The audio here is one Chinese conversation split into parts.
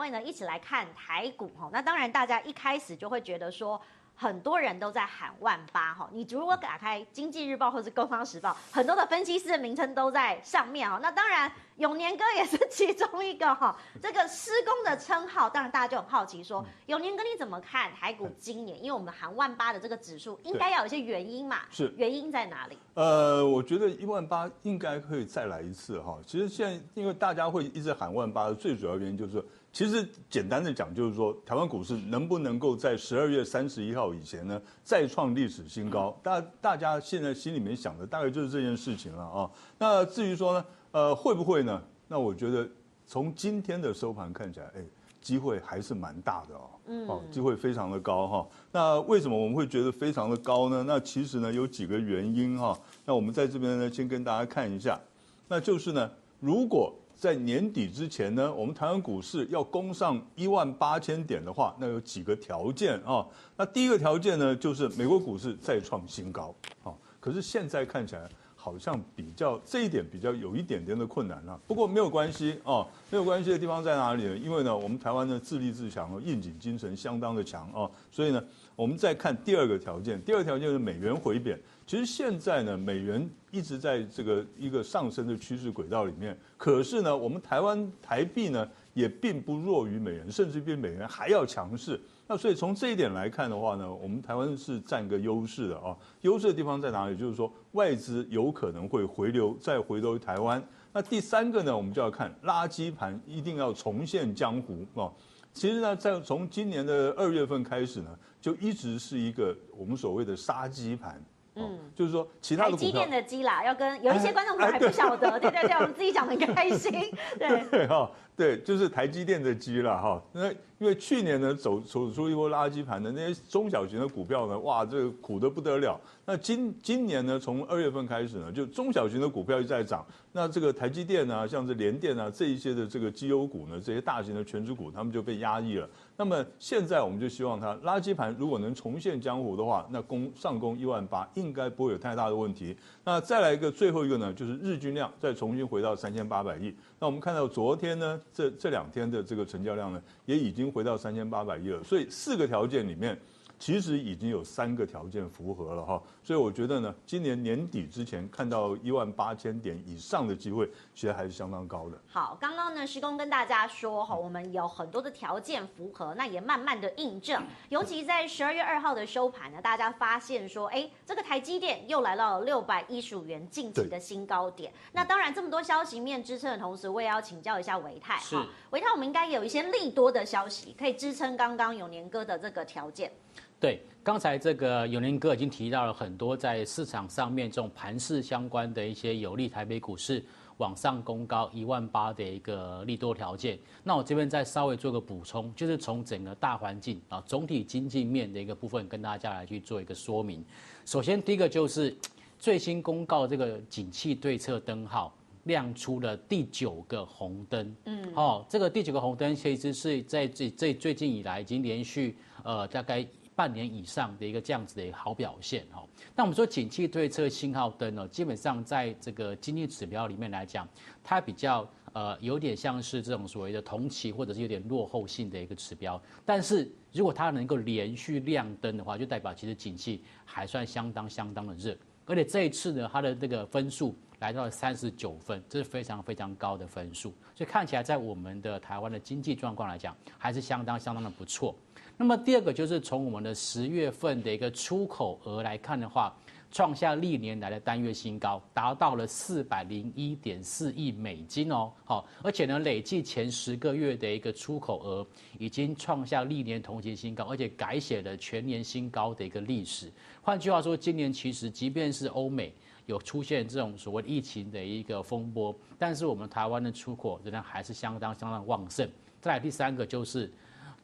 位呢一起来看台股哈。那当然，大家一开始就会觉得说。很多人都在喊万八哈，你如果打开《经济日报》或是《工商时报》，很多的分析师的名称都在上面哈。那当然，永年哥也是其中一个哈。这个施工的称号，当然大家就很好奇说，永年哥你怎么看台股今年？因为我们喊万八的这个指数，应该要有一些原因嘛？是原因在哪里？呃，我觉得一万八应该可以再来一次哈。其实现在因为大家会一直喊万八的最主要原因就是。其实简单的讲，就是说台湾股市能不能够在十二月三十一号以前呢，再创历史新高？大大家现在心里面想的大概就是这件事情了啊。那至于说呢，呃，会不会呢？那我觉得从今天的收盘看起来，哎，机会还是蛮大的哦。嗯。哦，机会非常的高哈。那为什么我们会觉得非常的高呢？那其实呢有几个原因哈。那我们在这边呢先跟大家看一下，那就是呢，如果在年底之前呢，我们台湾股市要攻上一万八千点的话，那有几个条件啊。那第一个条件呢，就是美国股市再创新高啊。可是现在看起来好像比较这一点比较有一点点的困难了。不过没有关系啊，没有关系的地方在哪里呢？因为呢，我们台湾的自立自强和，应景精神相当的强哦。所以呢，我们再看第二个条件，第二条件是美元回贬。其实现在呢，美元一直在这个一个上升的趋势轨道里面。可是呢，我们台湾台币呢也并不弱于美元，甚至比美元还要强势。那所以从这一点来看的话呢，我们台湾是占个优势的啊。优势的地方在哪里？就是说外资有可能会回流，再回流台湾。那第三个呢，我们就要看垃圾盘一定要重现江湖啊。其实呢，在从今年的二月份开始呢，就一直是一个我们所谓的杀鸡盘。嗯，就是说，其他的台积电的鸡啦，要跟有一些观众可能还不晓得，对对对，我们自己讲得很开心，对对哈，对，就是台积电的鸡啦哈，那。因为去年呢走走出一波垃圾盘的那些中小型的股票呢，哇，这个苦得不得了。那今今年呢，从二月份开始呢，就中小型的股票一直在涨。那这个台积电啊，像是联电啊这一些的这个绩优股呢，这些大型的权值股，他们就被压抑了。那么现在我们就希望它垃圾盘如果能重现江湖的话，那攻上攻一万八应该不会有太大的问题。那再来一个最后一个呢，就是日均量再重新回到三千八百亿。那我们看到昨天呢，这这两天的这个成交量呢，也已经。回到三千八百亿了，所以四个条件里面，其实已经有三个条件符合了哈，所以我觉得呢，今年年底之前看到一万八千点以上的机会，其实还是相当高的。好，刚刚呢，师工跟大家说哈，我们有很多的条件符合，那也慢慢的印证。尤其在十二月二号的收盘呢，大家发现说，哎，这个台积电又来到了六百一十五元近期的新高点。那当然，这么多消息面支撑的同时，我也要请教一下维泰。哈，维泰，我们应该有一些利多的消息可以支撑刚刚永年哥的这个条件。对，刚才这个永林哥已经提到了很多在市场上面这种盘势相关的一些有利台北股市往上攻高一万八的一个利多条件。那我这边再稍微做个补充，就是从整个大环境啊，总体经济面的一个部分跟大家来去做一个说明。首先，第一个就是最新公告这个景气对策灯号亮出了第九个红灯。嗯，哦，这个第九个红灯其实是在这这最近以来已经连续呃大概。半年以上的一个这样子的一个好表现哈，那我们说景气对策信号灯呢，基本上在这个经济指标里面来讲，它比较呃有点像是这种所谓的同期或者是有点落后性的一个指标，但是如果它能够连续亮灯的话，就代表其实景气还算相当相当的热，而且这一次呢，它的这个分数来到了三十九分，这是非常非常高的分数，所以看起来在我们的台湾的经济状况来讲，还是相当相当的不错。那么第二个就是从我们的十月份的一个出口额来看的话，创下历年来的单月新高，达到了四百零一点四亿美金哦。好，而且呢，累计前十个月的一个出口额已经创下历年同期新高，而且改写了全年新高的一个历史。换句话说，今年其实即便是欧美有出现这种所谓疫情的一个风波，但是我们台湾的出口仍然还是相当相当旺盛。再来第三个就是。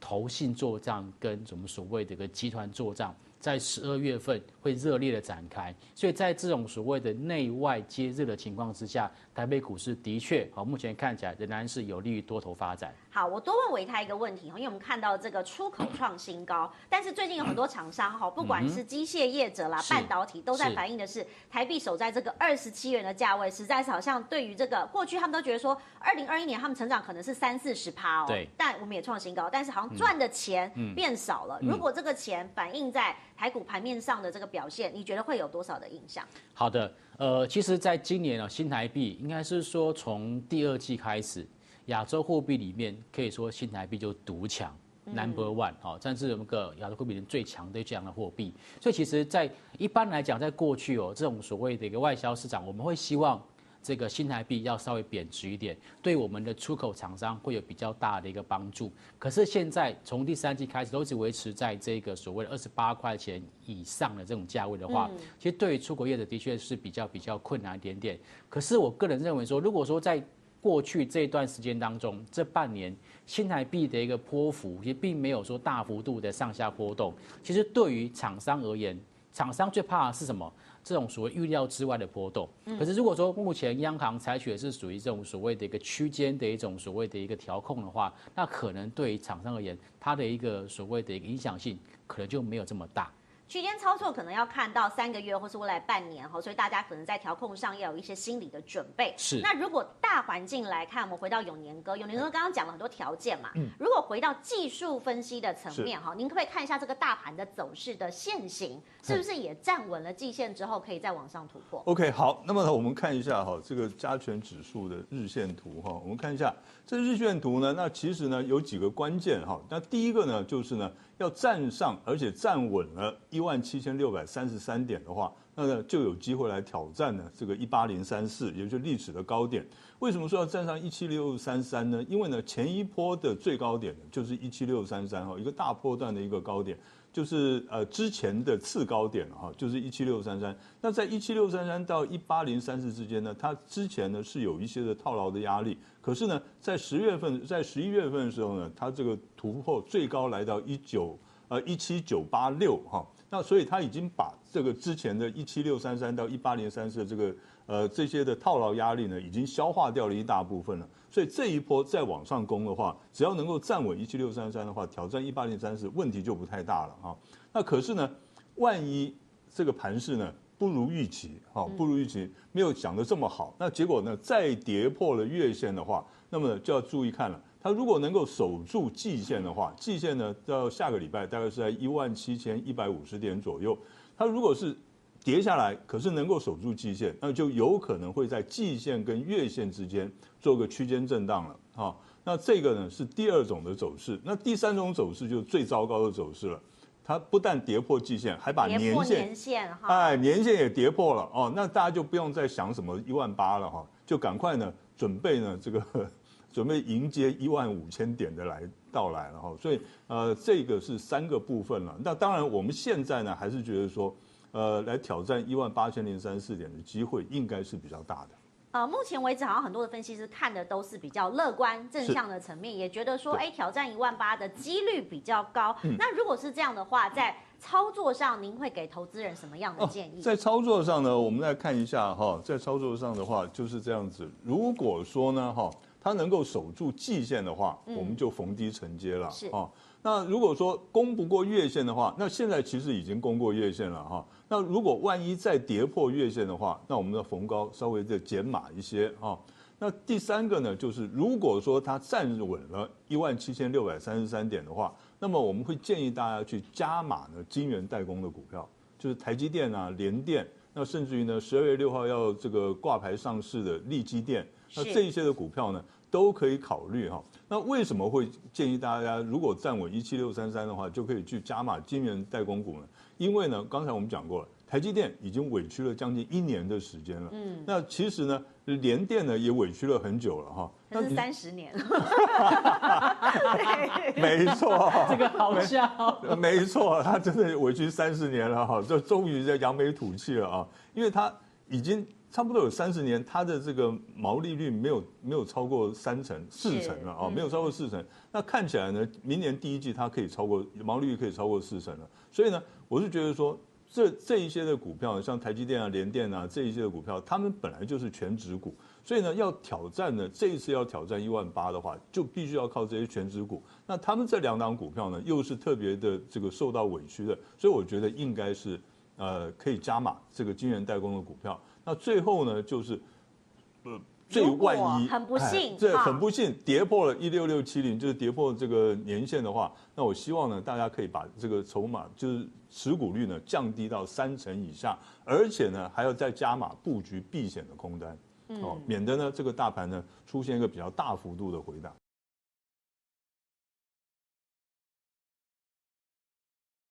投信做账跟我们所谓的一个集团做账，在十二月份会热烈的展开，所以在这种所谓的内外皆热的情况之下，台北股市的确，好，目前看起来仍然是有利于多头发展。好，我多问唯泰一个问题哈，因为我们看到这个出口创新高，但是最近有很多厂商哈，不管是机械业者啦、半导体，都在反映的是台币守在这个二十七元的价位，实在是好像对于这个过去他们都觉得说，二零二一年他们成长可能是三四十趴哦，对，但我们也创新高，但是好像赚的钱变少了。如果这个钱反映在台股盘面上的这个表现，你觉得会有多少的影响？好的，呃，其实在今年啊，新台币应该是说从第二季开始。亚洲货币里面可以说新台币就独强，Number One 哦，算是我们个亚洲货币里面最强的这样的货币。所以其实，在一般来讲，在过去哦，这种所谓的一个外销市场，我们会希望这个新台币要稍微贬值一点，对我们的出口厂商会有比较大的一个帮助。可是现在从第三季开始，都一直维持在这个所谓的二十八块钱以上的这种价位的话，其实对于出口业者的确是比较比较困难一点点。可是我个人认为说，如果说在过去这段时间当中，这半年新台币的一个波幅也并没有说大幅度的上下波动。其实对于厂商而言，厂商最怕的是什么？这种所谓预料之外的波动。可是如果说目前央行采取的是属于这种所谓的一个区间的一种所谓的一个调控的话，那可能对于厂商而言，它的一个所谓的一个影响性可能就没有这么大。区间操作可能要看到三个月或是未来半年哈，所以大家可能在调控上要有一些心理的准备。是。那如果大环境来看，我们回到永年哥，永年哥刚刚讲了很多条件嘛。嗯。如果回到技术分析的层面哈，您可不可以看一下这个大盘的走势的线型，是不是也站稳了季线之后可以再往上突破？OK，好，那么呢，我们看一下哈，这个加权指数的日线图哈，我们看一下这日线图呢，那其实呢有几个关键哈，那第一个呢就是呢。要站上，而且站稳了一万七千六百三十三点的话，那就有机会来挑战呢这个一八零三四，也就是历史的高点。为什么说要站上一七六三三呢？因为呢前一波的最高点就是一七六三三哈，一个大波段的一个高点。就是呃之前的次高点哈，就是一七六三三。那在一七六三三到一八零三四之间呢，它之前呢是有一些的套牢的压力。可是呢，在十月份，在十一月份的时候呢，它这个突破最高来到一九呃一七九八六哈。那所以它已经把这个之前的一七六三三到一八零三四的这个呃这些的套牢压力呢，已经消化掉了一大部分了。所以这一波再往上攻的话，只要能够站稳一七六三三的话，挑战一八零三四问题就不太大了啊。那可是呢，万一这个盘势呢不如预期，哈，不如预期，没有想的这么好，那结果呢再跌破了月线的话，那么就要注意看了。它如果能够守住季线的话，季线呢到下个礼拜大概是在一万七千一百五十点左右。它如果是跌下来，可是能够守住季线，那就有可能会在季线跟月线之间做个区间震荡了，哈。那这个呢是第二种的走势，那第三种走势就是最糟糕的走势了。它不但跌破季线，还把年线，年线哈哎，年线也跌破了哦。那大家就不用再想什么一万八了哈，就赶快呢准备呢这个 准备迎接一万五千点的来到来了哈。所以呃，这个是三个部分了。那当然我们现在呢还是觉得说。呃，来挑战一万八千零三十四点的机会应该是比较大的。呃，目前为止好像很多的分析师看的都是比较乐观正向的层面，也觉得说，哎，挑战一万八的几率比较高。嗯。那如果是这样的话，在操作上，您会给投资人什么样的建议？哦，在操作上呢，我们来看一下哈，在操作上的话就是这样子。如果说呢，哈，它能够守住季线的话，我们就逢低承接了。是啊。那如果说攻不过月线的话，那现在其实已经攻过月线了哈。那如果万一再跌破月线的话，那我们的逢高稍微再减码一些哈。那第三个呢，就是如果说它站稳了一万七千六百三十三点的话，那么我们会建议大家去加码呢晶圆代工的股票，就是台积电啊、联电，那甚至于呢十二月六号要这个挂牌上市的力积电，那这一些的股票呢都可以考虑哈。那为什么会建议大家如果站稳一七六三三的话，就可以去加码晶圆代工股呢？因为呢，刚才我们讲过了，台积电已经委屈了将近一年的时间了。嗯。那其实呢，联电呢也委屈了很久了哈。那是三十年了。没错。这个好笑。没错，他真的委屈三十年了哈，就终于在扬眉吐气了啊，因为他已经。差不多有三十年，它的这个毛利率没有没有超过三成四成了啊，没有超过四成。那看起来呢，明年第一季它可以超过毛利率可以超过四成了。所以呢，我是觉得说，这这一些的股票，像台积电啊、联电啊这一些的股票，他们本来就是全值股，所以呢，要挑战呢，这一次要挑战一万八的话，就必须要靠这些全值股。那他们这两档股票呢，又是特别的这个受到委屈的，所以我觉得应该是呃可以加码这个晶圆代工的股票。那最后呢，就是呃。最万一很不幸，这很不幸跌破了一六六七零，就是跌破这个年限的话，那我希望呢，大家可以把这个筹码就是持股率呢降低到三成以下，而且呢还要再加码布局避险的空单，哦，免得呢这个大盘呢出现一个比较大幅度的回档。